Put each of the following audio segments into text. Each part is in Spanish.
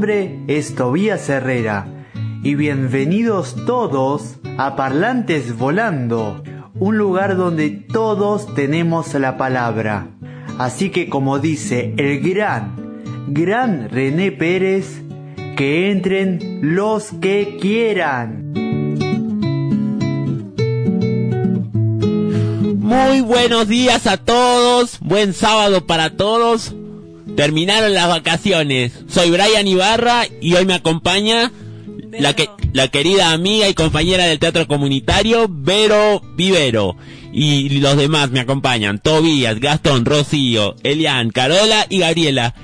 Nombre es Tobías Herrera y bienvenidos todos a Parlantes Volando, un lugar donde todos tenemos la palabra. Así que como dice el gran, gran René Pérez, que entren los que quieran. Muy buenos días a todos, buen sábado para todos. Terminaron las vacaciones. Soy Brian Ibarra y hoy me acompaña la, que, la querida amiga y compañera del teatro comunitario, Vero Vivero. Y los demás me acompañan, Tobías, Gastón, Rocío, Elian, Carola y Gabriela.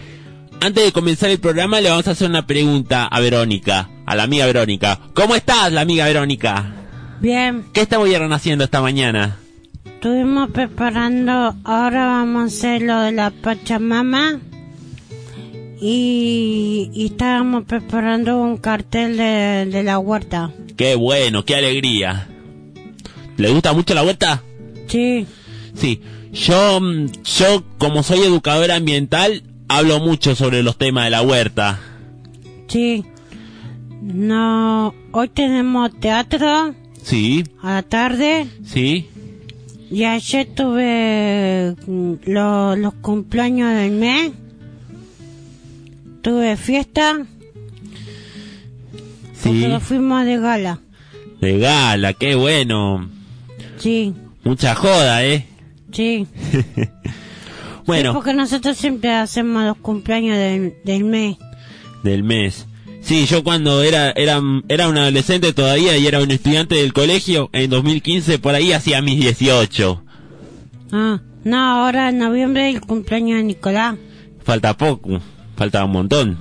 Antes de comenzar el programa le vamos a hacer una pregunta a Verónica, a la amiga Verónica. ¿Cómo estás, la amiga Verónica? Bien, ¿Qué estuvieron haciendo esta mañana? estuvimos preparando, ahora vamos a hacer lo de la Pachamama y, y estábamos preparando un cartel de, de la huerta. Qué bueno, qué alegría. ¿Le gusta mucho la vuelta? Sí, Sí, yo, mm, yo como soy educadora ambiental, hablo mucho sobre los temas de la huerta. sí. No, hoy tenemos teatro Sí, a la tarde sí, y ayer tuve mm, lo- los cumpleaños del mes. Tuve fiesta porque sí. nos fuimos de gala. De gala, qué bueno. Sí, Mucha joda, ¿eh? sí. Sí, Bueno, porque nosotros siempre hacemos los cumpleaños del, del mes. del mes. Sí, yo cuando era, era, era un adolescente todavía y era un estudiante del colegio, en 2015 por ahí hacía mis 18. Ah, no, ahora en noviembre el cumpleaños de Nicolás. Falta poco, falta un montón.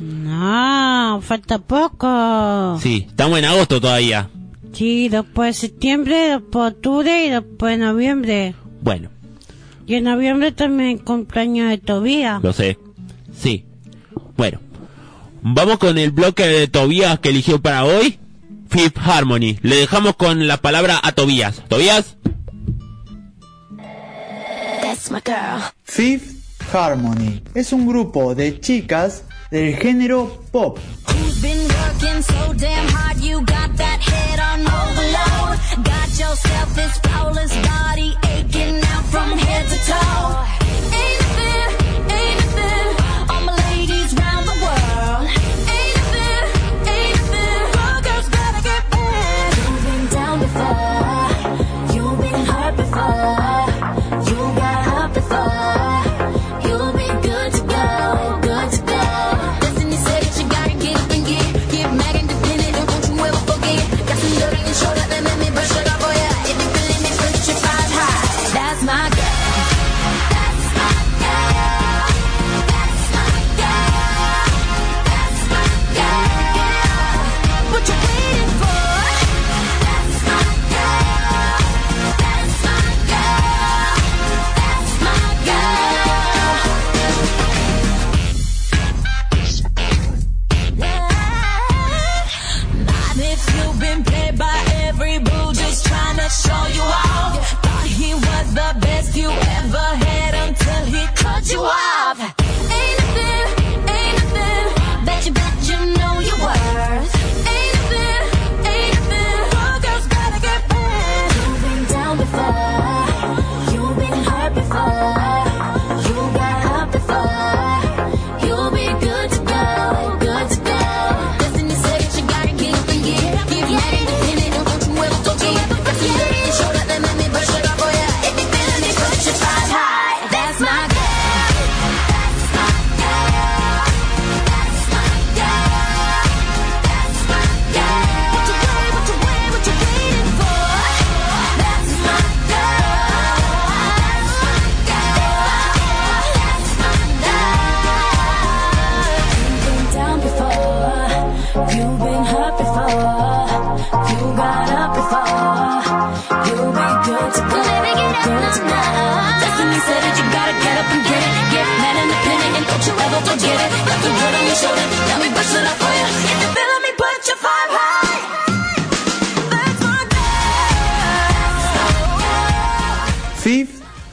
No, falta poco. Sí, estamos en agosto todavía. Sí, después de septiembre, después octubre y después noviembre. Bueno, Y en noviembre también cumpleaños de Tobías. Lo sé. Sí. Bueno. Vamos con el bloque de Tobías que eligió para hoy. Fifth Harmony. Le dejamos con la palabra a Tobías. Tobías. That's my girl. Fifth Harmony. Es un grupo de chicas del género pop.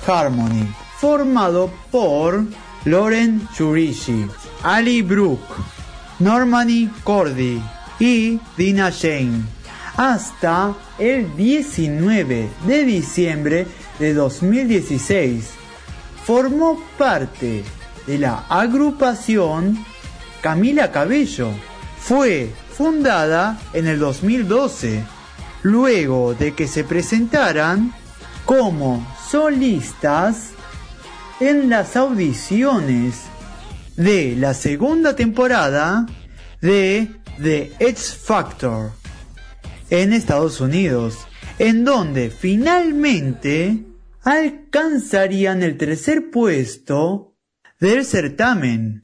Harmony, formado por Loren Churishi, Ali Brooke, Normani Cordy y Dina Jane hasta el 19 de diciembre de 2016. Formó parte de la agrupación Camila Cabello. Fue fundada en el 2012, luego de que se presentaran como solistas en las audiciones de la segunda temporada de The X Factor en Estados Unidos, en donde finalmente alcanzarían el tercer puesto del certamen.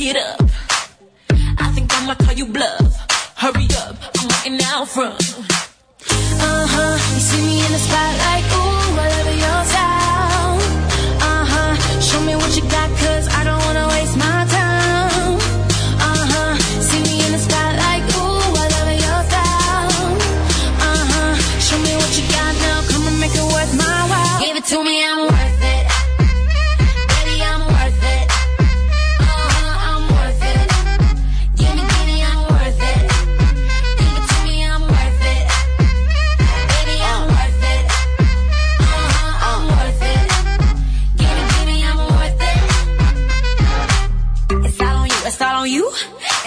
It up. I think I'ma call you bluff. Hurry up, I'm waiting out front. Uh huh, you see me in the spotlight, ooh, I love your style. Uh huh, show me what you got,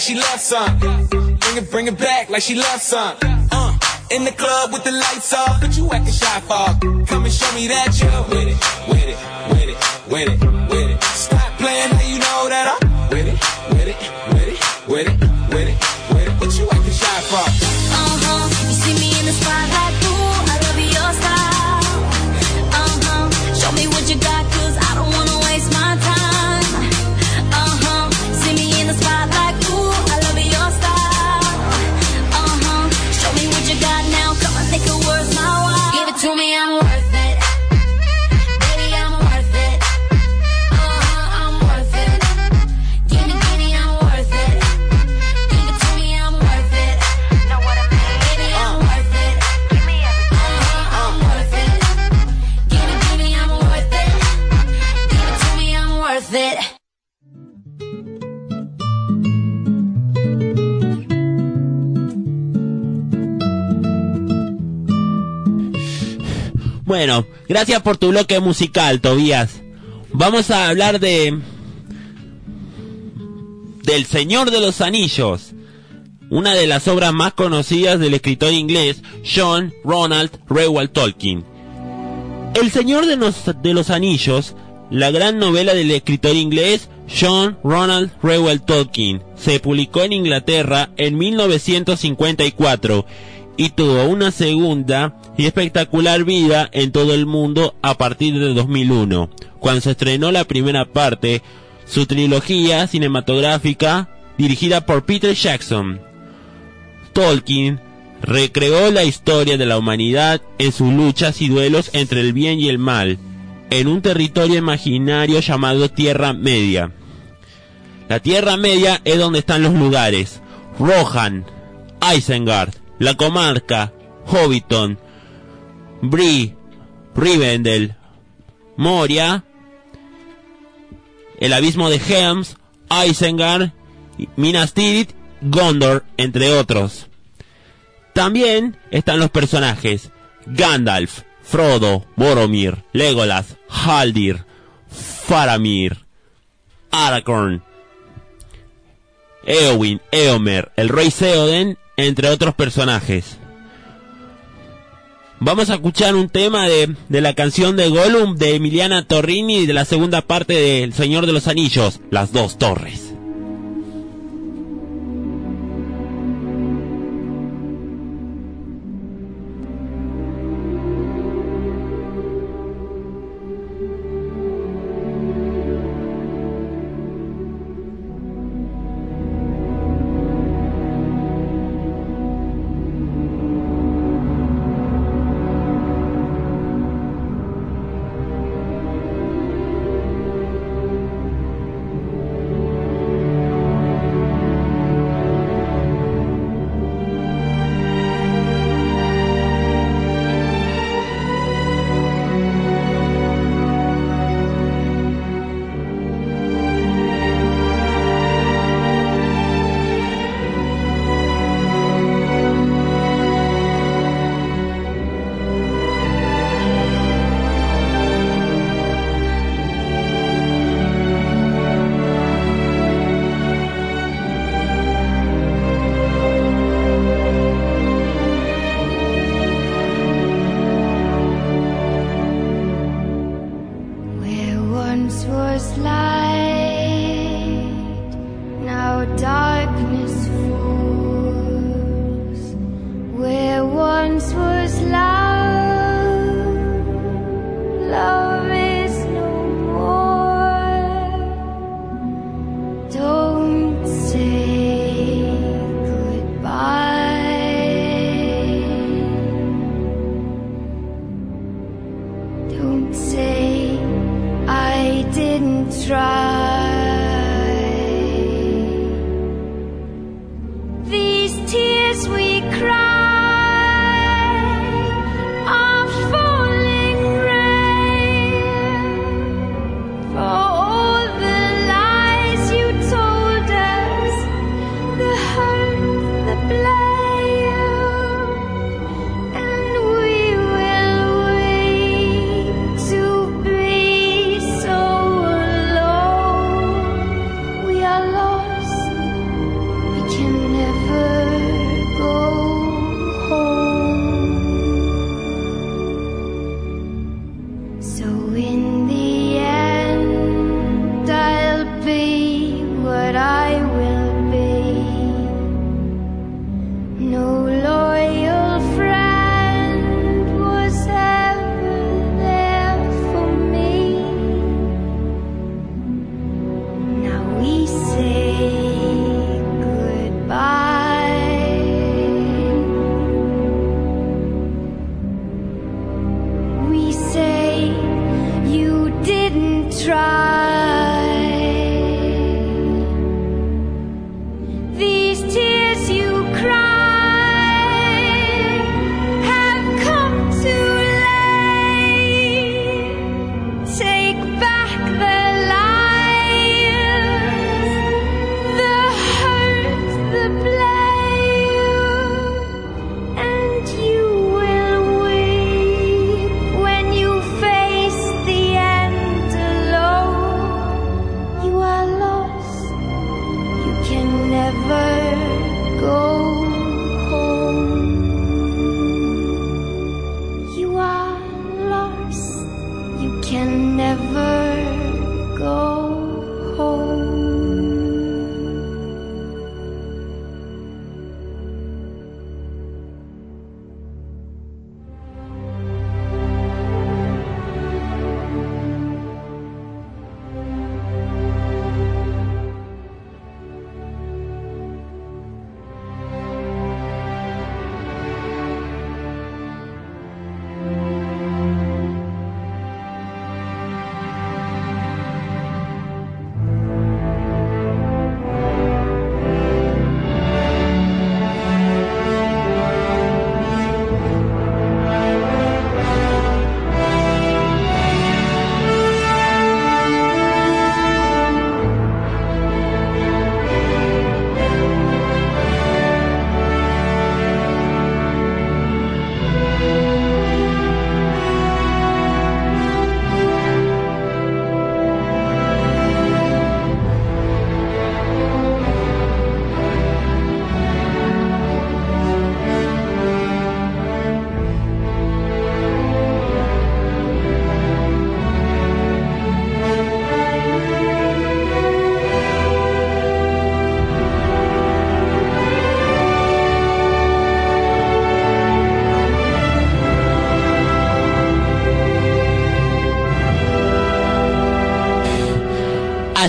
Like she loves some. Bring it, bring it back like she loves some. Uh, in the club with the lights off, but you acting shy for. Come and show me that it, with it, with it, with it, with it. Bueno, gracias por tu bloque musical, Tobías. Vamos a hablar de del Señor de los Anillos, una de las obras más conocidas del escritor inglés John Ronald Reuel Tolkien. El Señor de los, de los Anillos la gran novela del escritor inglés John Ronald Reuel Tolkien. Se publicó en Inglaterra en 1954 y tuvo una segunda y espectacular vida en todo el mundo a partir de 2001, cuando se estrenó la primera parte, su trilogía cinematográfica dirigida por Peter Jackson. Tolkien recreó la historia de la humanidad en sus luchas y duelos entre el bien y el mal, en un territorio imaginario llamado Tierra Media. La Tierra Media es donde están los lugares Rohan, Isengard, la comarca, Hobbiton, Bree, Rivendell, Moria, el abismo de Helms, Isengard, Minas Tirith, Gondor, entre otros. También están los personajes Gandalf, Frodo, Boromir, Legolas, Haldir, Faramir, Aragorn, Eowyn, Eomer, el rey Theoden, entre otros personajes. Vamos a escuchar un tema de, de la canción de Gollum de Emiliana Torrini de la segunda parte de El Señor de los Anillos, Las Dos Torres.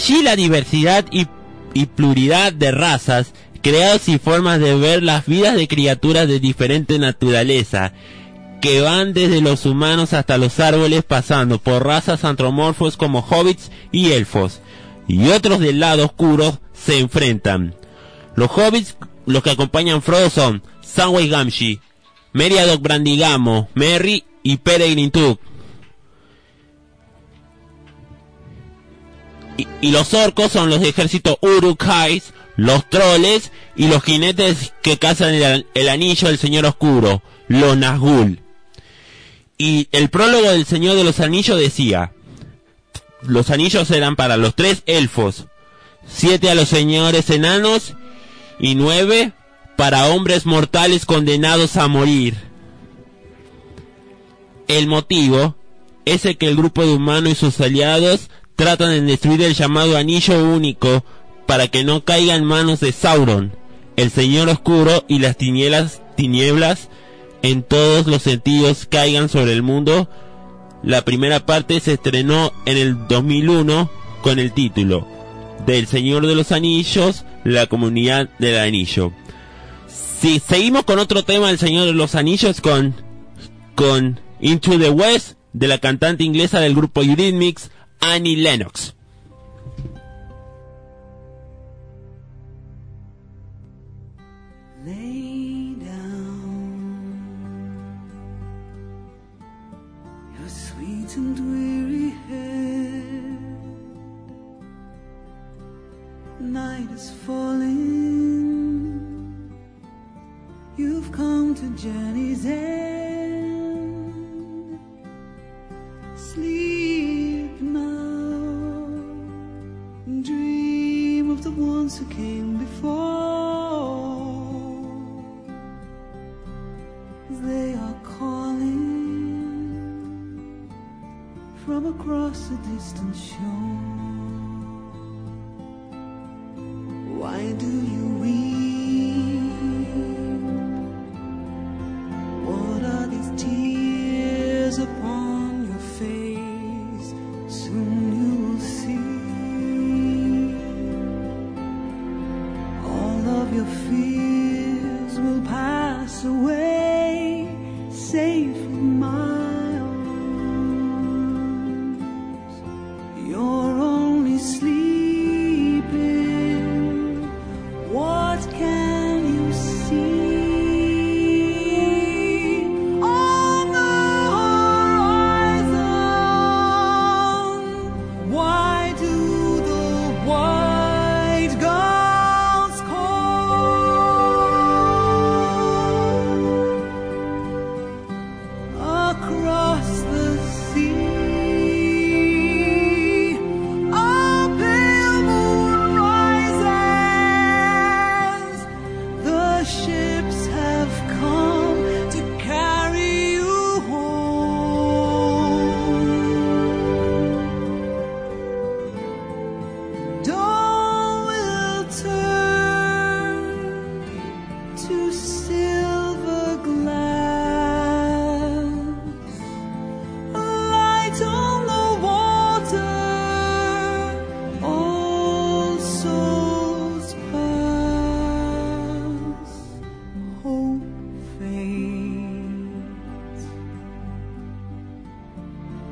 Allí la diversidad y, y pluralidad de razas, creados y formas de ver las vidas de criaturas de diferente naturaleza, que van desde los humanos hasta los árboles pasando por razas antropomorfos como hobbits y elfos, y otros del lado oscuro se enfrentan. Los hobbits, los que acompañan Frodo son Samway Gamgee, Meriadoc Brandigamo, Merry y Peregrine Took. Y, los orcos son los ejércitos Uruk-hais, los troles y los jinetes que cazan el, el anillo del Señor Oscuro, los Nazgûl. Y el prólogo del Señor de los Anillos decía, los anillos eran para los tres elfos, siete a los señores enanos y nueve para hombres mortales condenados a morir. El motivo es el que el grupo de humanos y sus aliados tratan de destruir el llamado anillo único para que no caiga en manos de Sauron, el señor oscuro y las tinieblas, en todos los sentidos caigan sobre el mundo. La primera parte se estrenó en el 2001 con el título del Señor de los Anillos, la comunidad del anillo. Si seguimos con otro tema del Señor de los Anillos con con Into the West de la cantante inglesa del grupo Eurythmics, Annie Lennox. Lay down your sweet and weary head. Night is falling. You've come to journey's end. Ones who came before. They are calling from across a distant shore. Why do you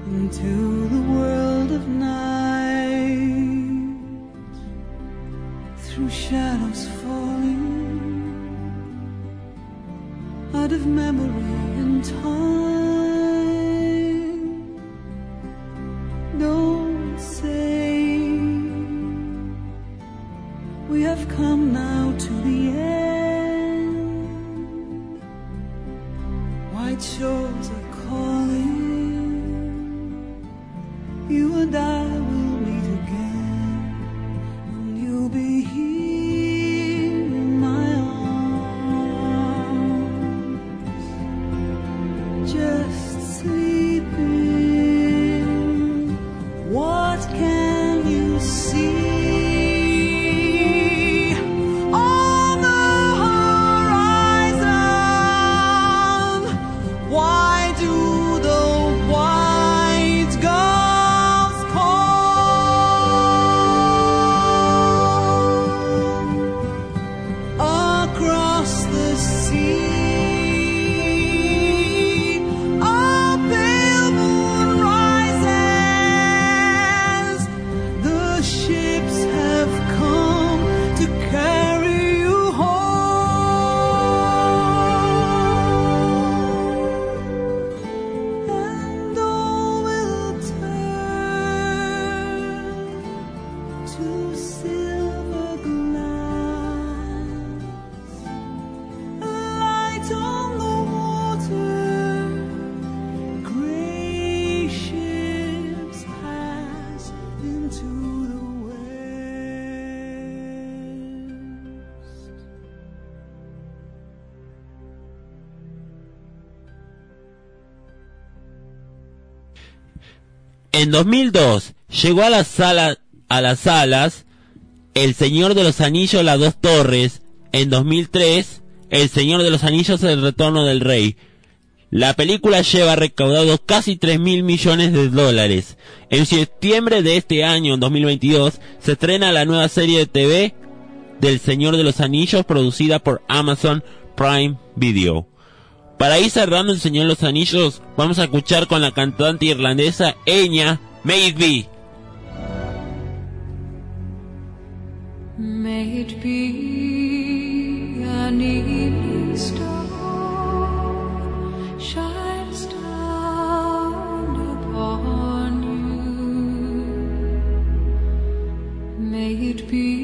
into the world of night. Through shadows falling out of memory and time. En 2002 llegó a las salas El Señor de los Anillos, las dos torres. En 2003 El Señor de los Anillos, el retorno del rey. La película lleva recaudado casi 3 mil millones de dólares. En septiembre de este año, en 2022, se estrena la nueva serie de TV del Señor de los Anillos producida por Amazon Prime Video. Para ir cerrando el Señor los Anillos, vamos a escuchar con la cantante irlandesa Enya May It Be. May it be. May it be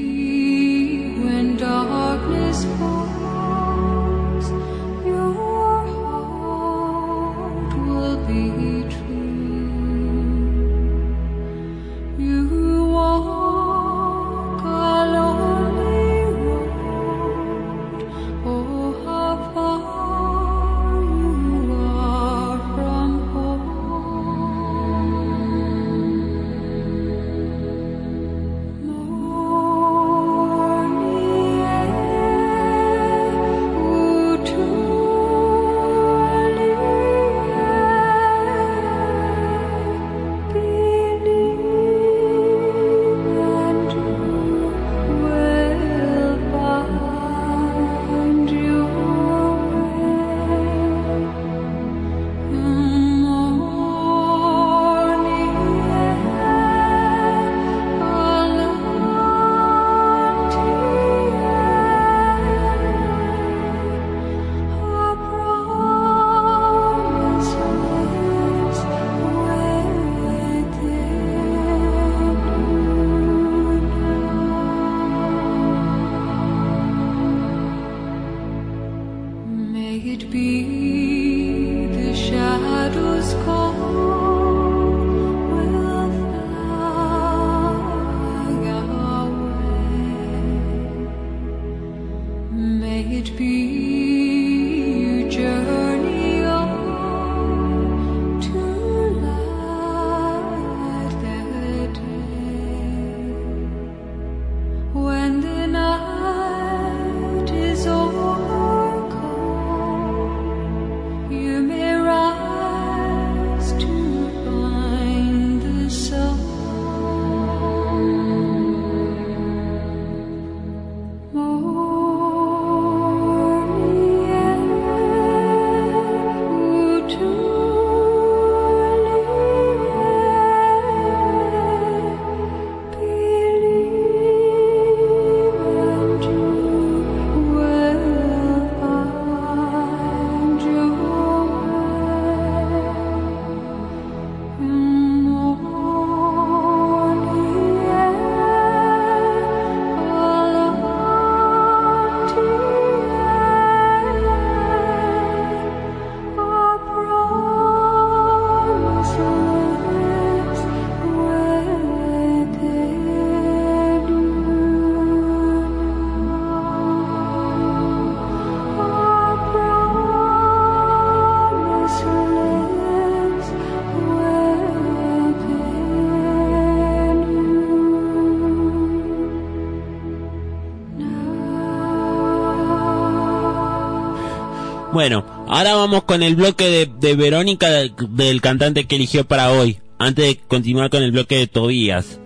ahora vamos con el bloque de, de Verónica del, del cantante que eligió para hoy. Antes de continuar con el bloque de Tobías.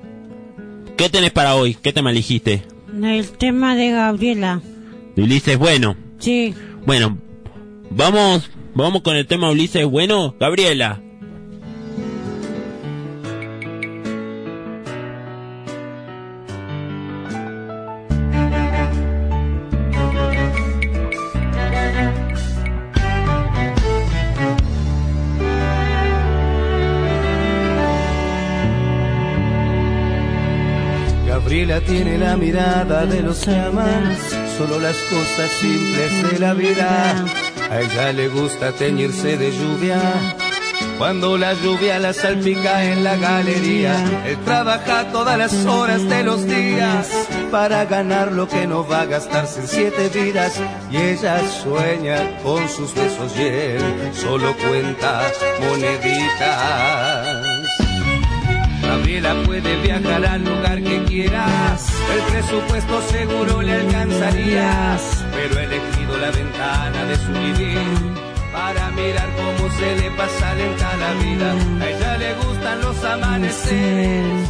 ¿Qué tenés para hoy? ¿Qué tema elegiste? El tema de Gabriela. De Ulises Bueno. Sí. Bueno, vamos, vamos con el tema Ulises Bueno. Gabriela. Tiene la mirada de los que aman solo las cosas simples de la vida. A ella le gusta teñirse de lluvia. Cuando la lluvia la salpica en la galería, él trabaja todas las horas de los días para ganar lo que no va a gastarse en siete vidas. Y ella sueña con sus besos y él solo cuenta moneditas. Gabriela puede viajar al lugar que quieras. El presupuesto seguro le alcanzarías. Pero he elegido la ventana de su vivir para mirar cómo se le pasa lenta la vida. A ella le gustan los amaneceres,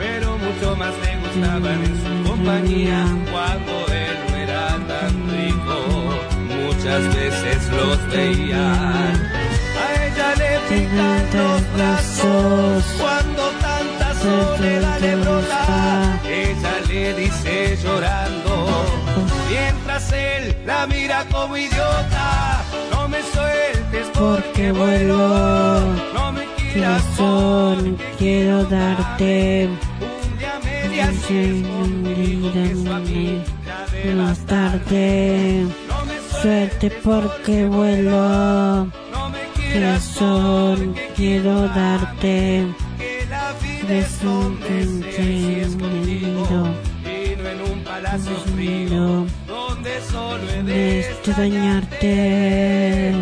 pero mucho más le gustaban en su compañía cuando él no era tan rico. Muchas veces los veían. Los brazos cuando tanta soledad le brota. Ella le dice llorando, mientras él la mira como idiota. No me sueltes porque vuelo, no me quieras quiero darte un día media más tarde. No me Suerte porque vuelo. no me quieras Corazón, quiero darte que la contigo sentido. y no en un palacio frío donde solo he de extrañarte.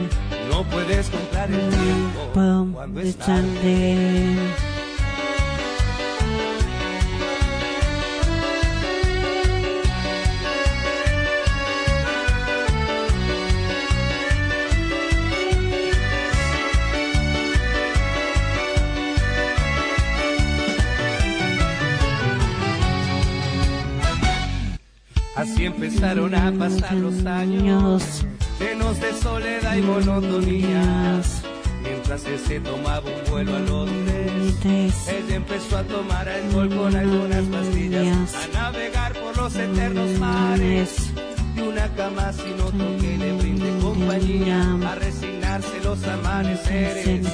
No puedes comprar el tiempo cuando es tarde. Así empezaron a pasar los años, llenos de soledad y monotonía. Mientras él se tomaba un vuelo a Londres, ella empezó a tomar alcohol con algunas pastillas, a navegar por los eternos mares. De una cama sin otro que le brinde compañía, a resignarse los amaneceres.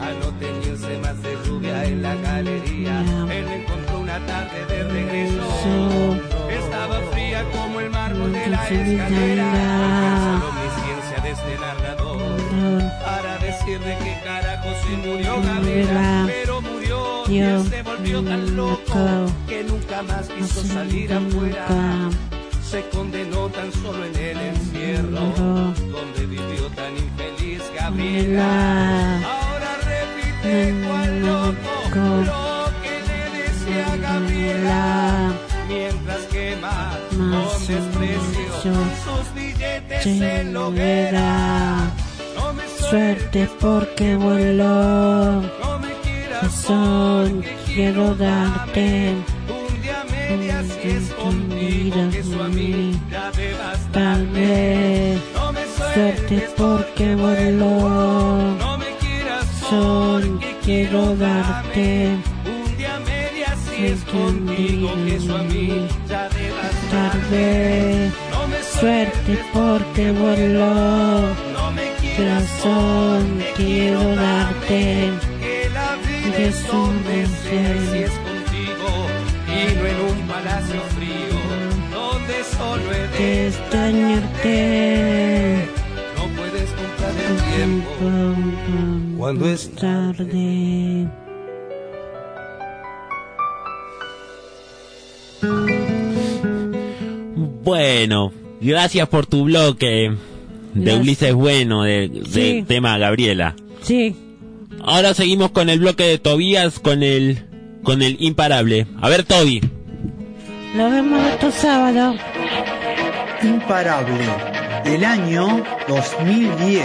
A no teñirse más de lluvia en la galería, él encontró una tarde de regreso. Estaba fría como el mármol de la escalera. Alcanzó omnisciencia de este narrador para decir de qué carajo se murió Gabriela. Pero murió y se volvió tan loco que nunca más quiso salir afuera. Se condenó tan solo en el encierro donde vivió tan infeliz Gabriela. Ahora repite cual loco lo que le decía Gabriela. Mientras quema con desprecio sus billetes en la hoguera. No me Suerte porque vuelo. no me quieras Corazón, quiero darte un día media si es conmigo que su amiga bastante. tarde. No me Suerte porque vuelo. no me quieras Son, quiero darte es conmigo que su amiga de bastante. tarde. No me Suerte porque vuelo. no me Corazón, quiero darte que la vida es donde sea si es contigo y no en un palacio frío donde solo he de de extrañarte. no puedes comprar el tiempo Cuando es tarde. Bueno, gracias por tu bloque de Gracias. Ulises Bueno, de, de Sí. tema Gabriela. Sí, Ahora seguimos con el bloque de Tobías con el con el imparable. A ver, Toby. lo vemos otro sábado. Imparable, del año 2010.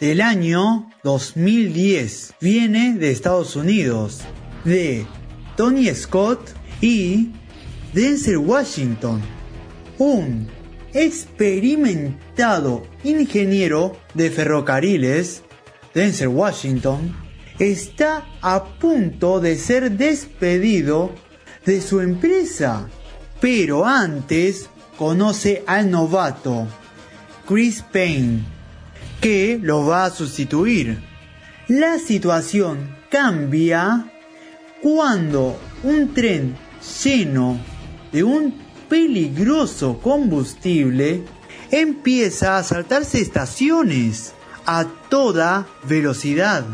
Del año 2010 viene de Estados Unidos de Tony Scott y Denzel Washington un experimentado ingeniero de ferrocarriles Denzel Washington está a punto de ser despedido de su empresa pero antes conoce al novato Chris Payne, que lo va a sustituir. La situación cambia cuando un tren lleno de un peligroso combustible empieza a saltarse estaciones a toda velocidad,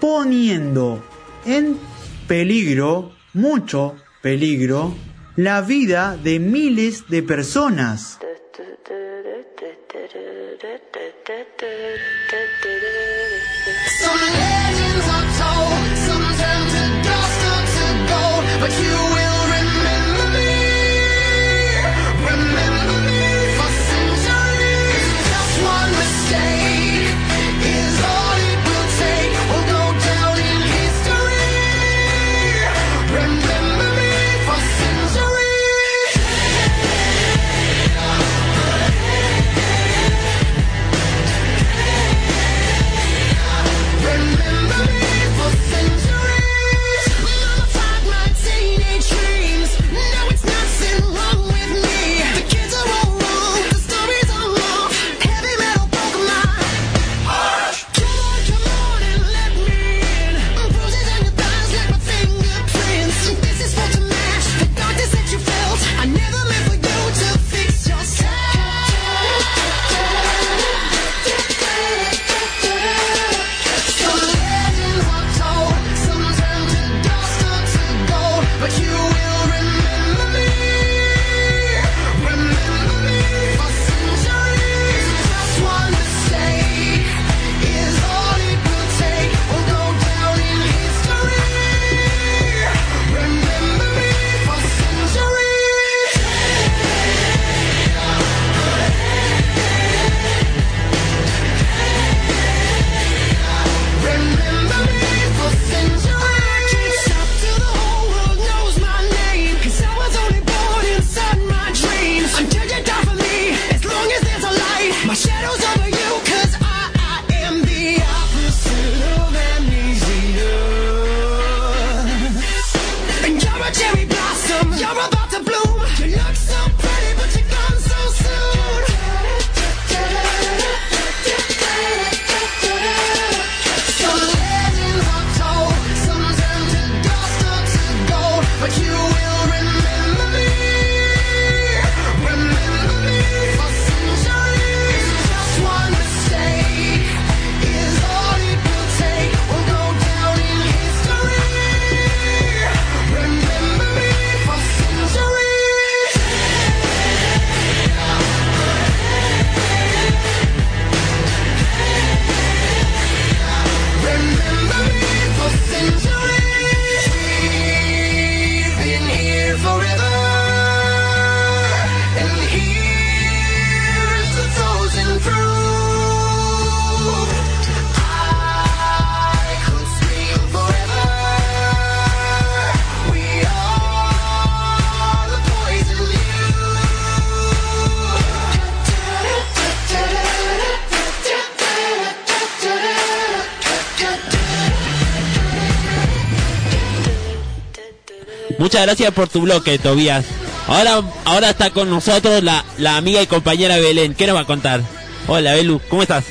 poniendo en peligro, mucho peligro, la vida de miles de personas. Some legends are told, some turn to dust or to gold, but you You're about to blow Muchas gracias por tu bloque, Tobías. Ahora, ahora está con nosotros la, la amiga y compañera Belén. ¿Qué nos va a contar? Hola, Belu, ¿cómo estás?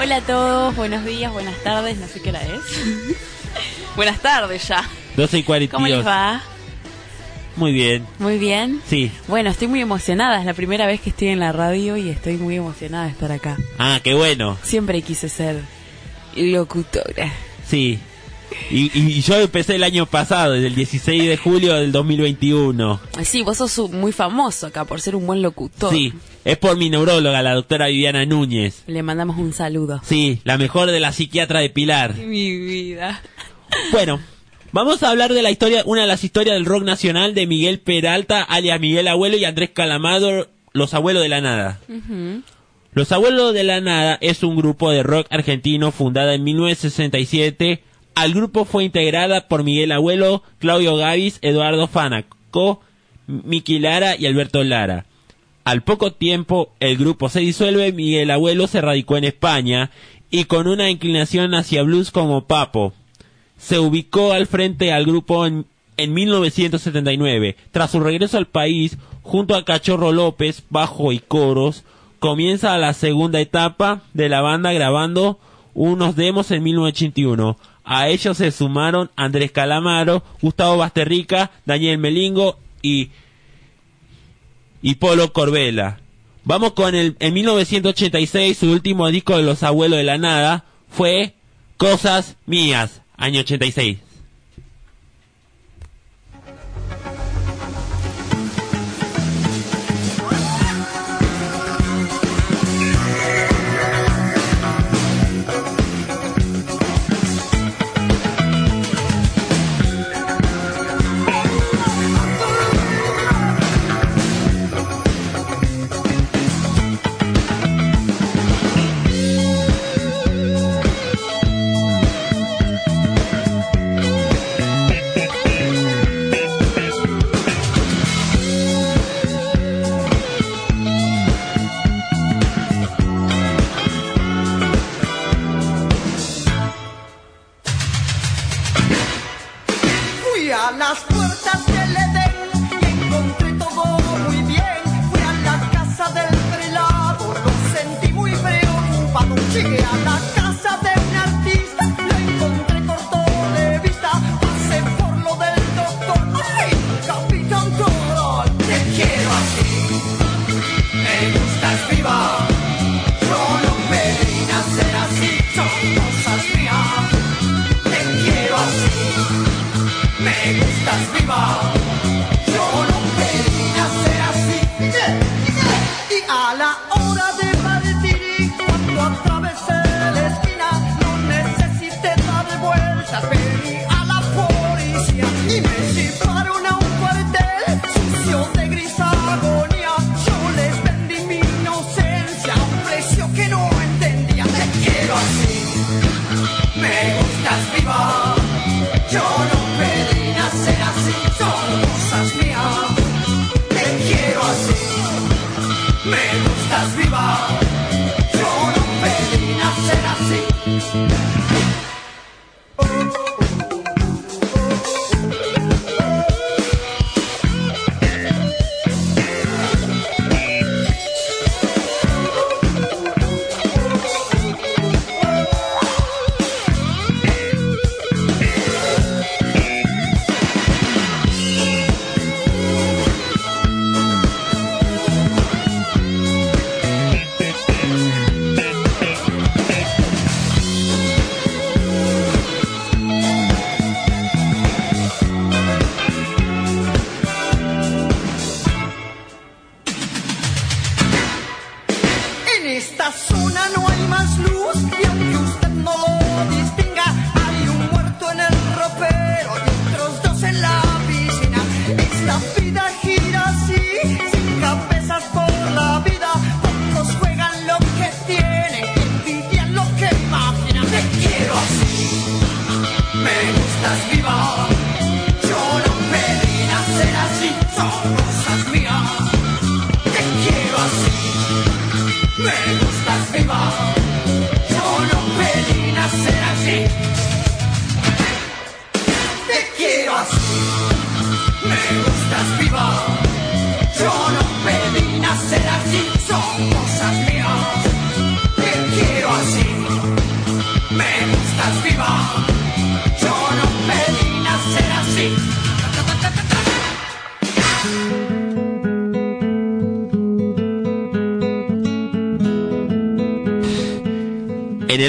Hola a todos, buenos días, buenas tardes, no sé qué hora es. buenas tardes ya. 12 y 42. ¿Cómo les va? Muy bien. Muy bien. Sí. Bueno, estoy muy emocionada, es la primera vez que estoy en la radio y estoy muy emocionada de estar acá. Ah, qué bueno. Siempre quise ser locutora. Sí. Y, y yo empecé el año pasado, el 16 de julio del 2021. Ay, Sí, vos sos muy famoso acá por ser un buen locutor. Sí, es por mi neuróloga, la doctora Viviana Núñez. Le mandamos un saludo. Sí, la mejor de la psiquiatra de Pilar. Mi vida. Bueno, vamos a hablar de la historia, una de las historias del rock nacional de Miguel Peralta, alias Miguel Abuelo y Andrés Calamado, los abuelos de la nada. Los Abuelos de la Nada es un grupo de rock argentino fundada en 1967. Al grupo fue integrada por Miguel Abuelo, Claudio Gavis, Eduardo Fanaco, Miki Lara y Alberto Lara. Al poco tiempo el grupo se disuelve, Miguel Abuelo se radicó en España y con una inclinación hacia blues como Papo. Se ubicó al frente al grupo en, en 1979. Tras su regreso al país, junto a Cachorro López, bajo y coros, comienza la segunda etapa de la banda grabando unos demos en 1981. A ellos se sumaron Andrés Calamaro, Gustavo Basterrica, Daniel Melingo y, y Polo Corbela. Vamos con el, en 1986, su último disco de Los Abuelos de la Nada fue Cosas Mías, año 86.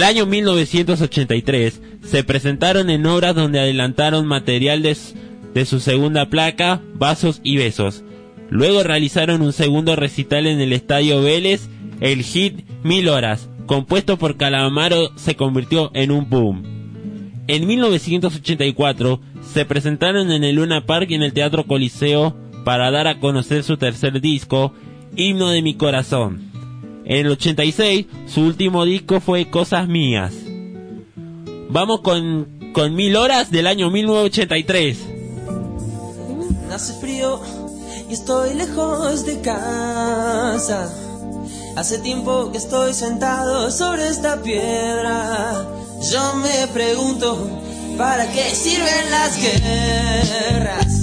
El año 1983 se presentaron en obras donde adelantaron material de, de su segunda placa, Vasos y Besos. Luego realizaron un segundo recital en el Estadio Vélez, el hit Mil Horas, compuesto por Calamaro, se convirtió en un boom. En 1984 se presentaron en el Luna Park y en el Teatro Coliseo para dar a conocer su tercer disco, Himno de mi Corazón. En el 86 su último disco fue Cosas Mías. Vamos con, con Mil Horas del año 1983. Hace frío y estoy lejos de casa. Hace tiempo que estoy sentado sobre esta piedra. Yo me pregunto, ¿para qué sirven las guerras?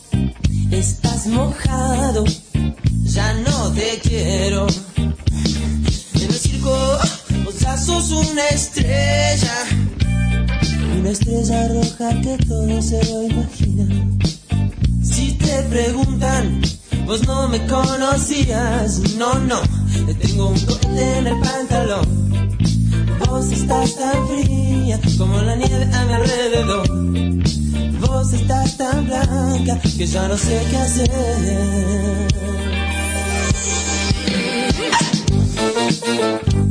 mojado, ya no te quiero. En el circo, vos ya sos una estrella, una estrella roja que todo se lo imagina. Si te preguntan, vos no me conocías, no, no, tengo un cohete en el pantalón. Vos estás tan fría como la nieve a mi alrededor. Vos estás tan blanca que ya no sé qué hacer. Pero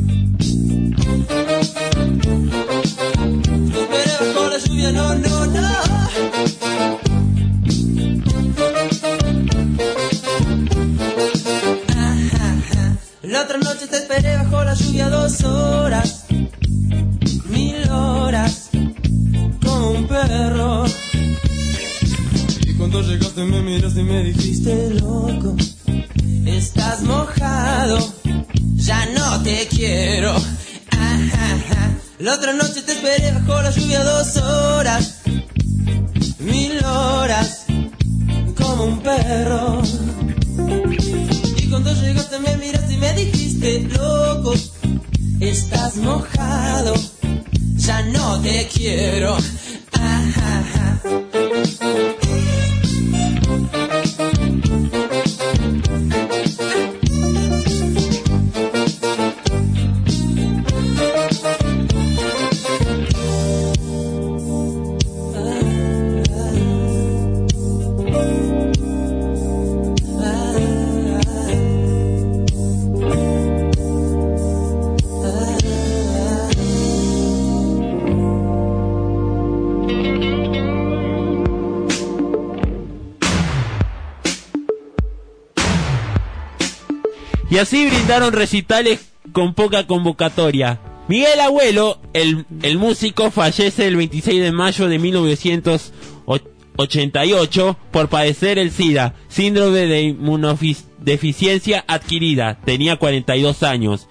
recitales con poca convocatoria. Miguel Abuelo, el, el músico, fallece el 26 de mayo de 1988 por padecer el SIDA, síndrome de inmunodeficiencia adquirida. Tenía 42 años.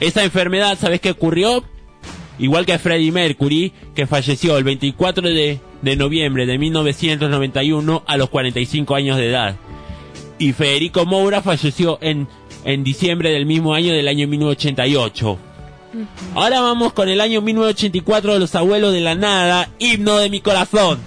Esa enfermedad, ¿sabes qué ocurrió? Igual que Freddie Mercury, que falleció el 24 de, de noviembre de 1991 a los 45 años de edad. Y Federico Moura falleció en, en diciembre del mismo año del año 1988. Ahora vamos con el año 1984 de los abuelos de la nada, himno de mi corazón.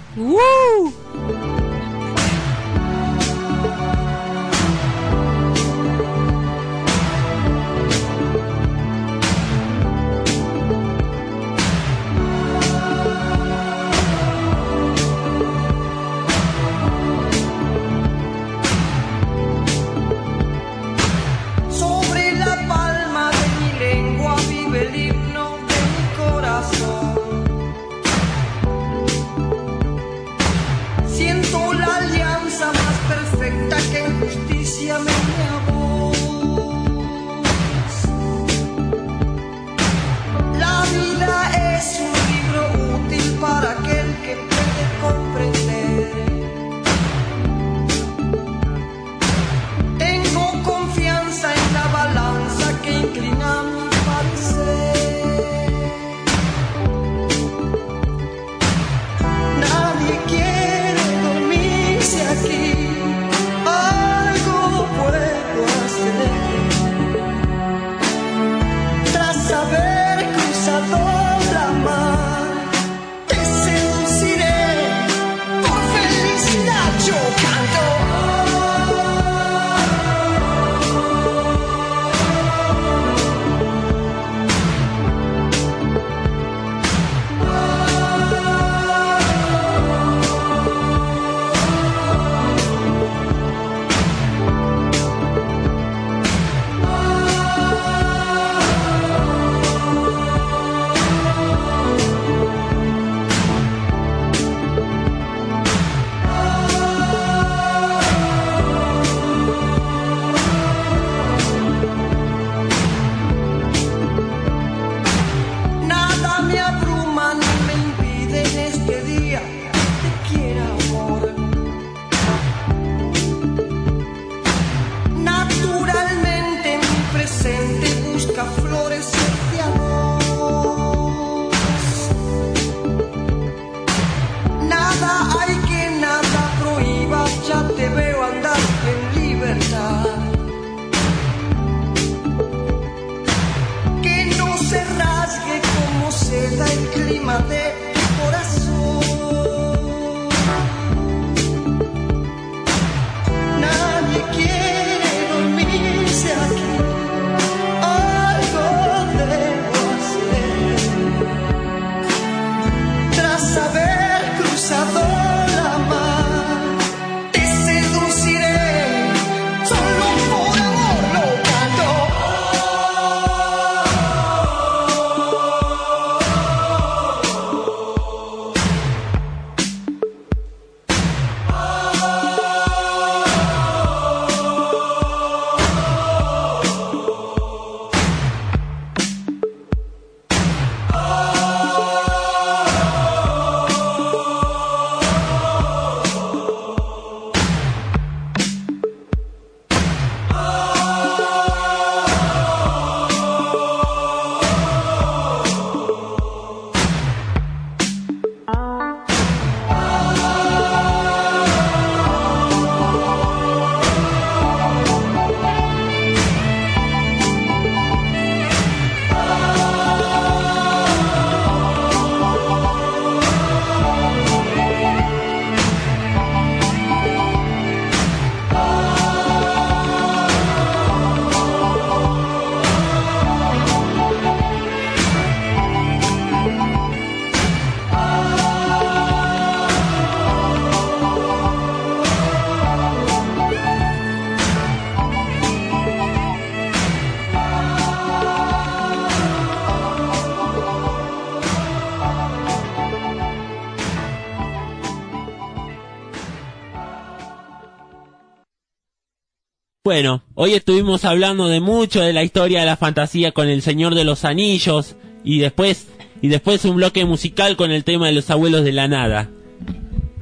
Bueno, hoy estuvimos hablando de mucho de la historia de la fantasía con el Señor de los Anillos y después y después un bloque musical con el tema de los abuelos de la nada.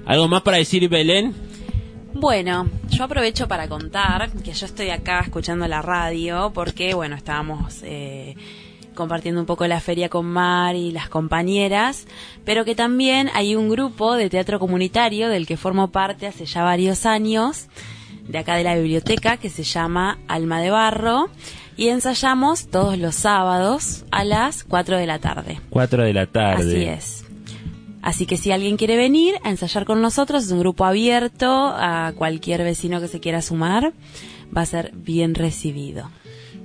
¿Algo más para decir Belén? Bueno, yo aprovecho para contar que yo estoy acá escuchando la radio porque, bueno, estábamos eh, compartiendo un poco la feria con Mar y las compañeras, pero que también hay un grupo de teatro comunitario del que formo parte hace ya varios años, de acá de la biblioteca, que se llama Alma de Barro, y ensayamos todos los sábados a las 4 de la tarde. 4 de la tarde. Así es. Así que si alguien quiere venir a ensayar con nosotros, es un grupo abierto a cualquier vecino que se quiera sumar, va a ser bien recibido.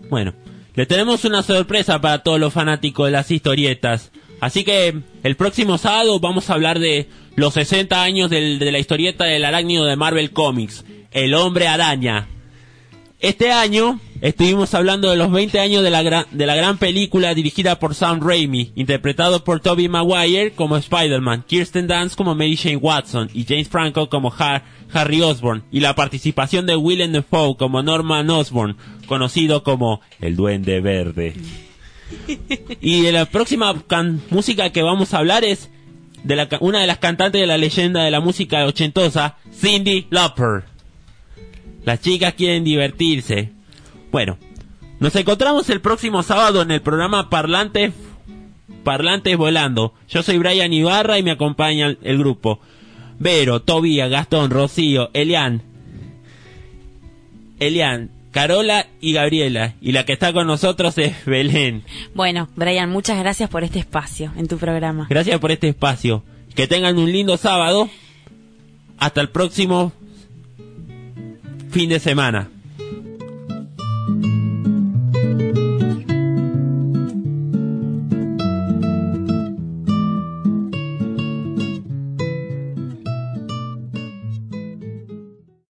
Bueno, le tenemos una sorpresa para todos los fanáticos de las historietas. Así que el próximo sábado vamos a hablar de los 60 años del- de la historieta del arácnido de Marvel Comics, El Hombre Araña. Este año estuvimos hablando de los 20 años de la, gran, de la gran película dirigida por Sam Raimi, interpretado por Tobey Maguire como Spider-Man, Kirsten Dunst como Mary Jane Watson y James Franco como Har- Harry Osborn, y la participación de Willem Dafoe como Norman Osborn, conocido como el Duende Verde. Y la próxima música que vamos a hablar es de una de las cantantes de la leyenda de la música ochentosa, Cindy Lauper. Las chicas quieren divertirse. Bueno, nos encontramos el próximo sábado en el programa Parlantes Parlantes Volando. Yo soy Brian Ibarra y me acompaña el, el grupo. Vero, Tobía, Gastón, Rocío, Elian. Elian, Carola y Gabriela. Y la que está con nosotros es Belén. Bueno, Brian, muchas gracias por este espacio en tu programa. Gracias por este espacio. Que tengan un lindo sábado. Hasta el próximo fin de semana.